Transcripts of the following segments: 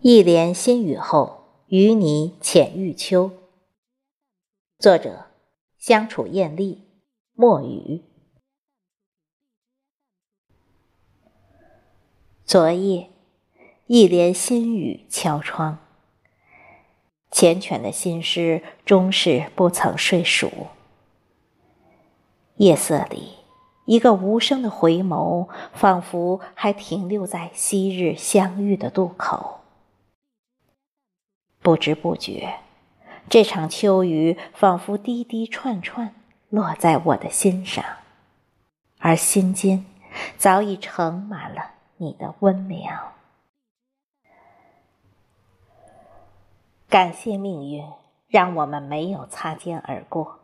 一帘新雨后，与你浅欲秋。作者：相处艳丽，墨雨。昨夜，一帘新雨敲窗，缱绻的心事终是不曾睡熟。夜色里，一个无声的回眸，仿佛还停留在昔日相遇的渡口。不知不觉，这场秋雨仿佛滴滴串串落在我的心上，而心间早已盛满了你的温凉。感谢命运，让我们没有擦肩而过，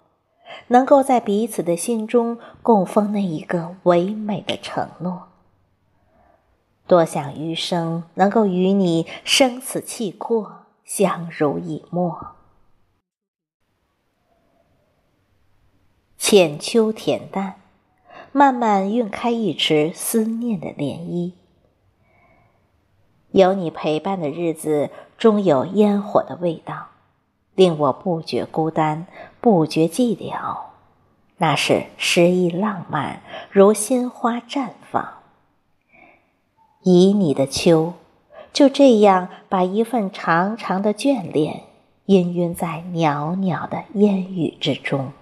能够在彼此的心中供奉那一个唯美的承诺。多想余生能够与你生死契阔。相濡以沫，浅秋恬淡，慢慢晕开一池思念的涟漪。有你陪伴的日子，终有烟火的味道，令我不觉孤单，不觉寂寥。那是诗意浪漫，如鲜花绽放。以你的秋。就这样，把一份长长的眷恋氤氲在袅袅的烟雨之中。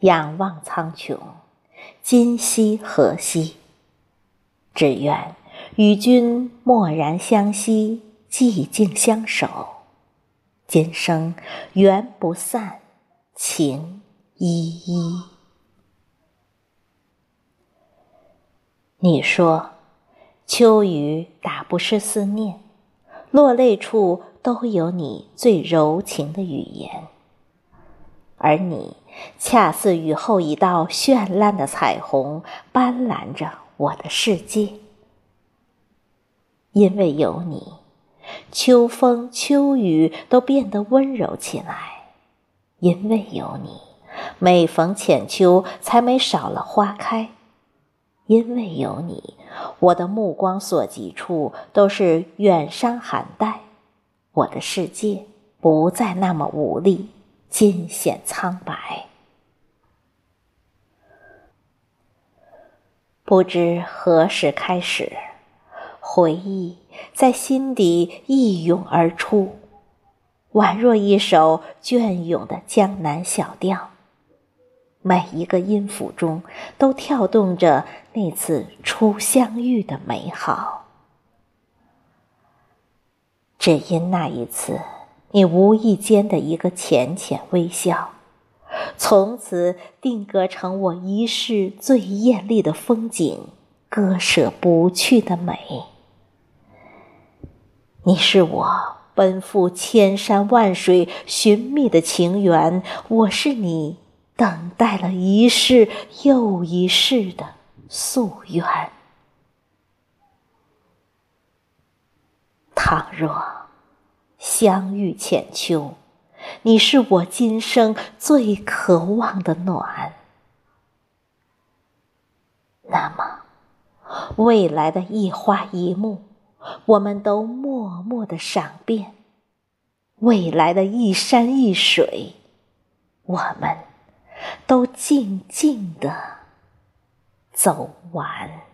仰望苍穹，今夕何夕？只愿与君蓦然相惜，寂静相守，今生缘不散，情依依。你说。秋雨打不湿思念，落泪处都有你最柔情的语言。而你恰似雨后一道绚烂的彩虹，斑斓着我的世界。因为有你，秋风秋雨都变得温柔起来；因为有你，每逢浅秋才没少了花开。因为有你，我的目光所及处都是远山寒带，我的世界不再那么无力，尽显苍白。不知何时开始，回忆在心底一涌而出，宛若一首隽永的江南小调。每一个音符中都跳动着那次初相遇的美好，只因那一次你无意间的一个浅浅微笑，从此定格成我一世最艳丽的风景，割舍不去的美。你是我奔赴千山万水寻觅的情缘，我是你。等待了一世又一世的夙愿。倘若相遇浅秋，你是我今生最渴望的暖，那么未来的一花一木，我们都默默的赏遍；未来的一山一水，我们。都静静的走完。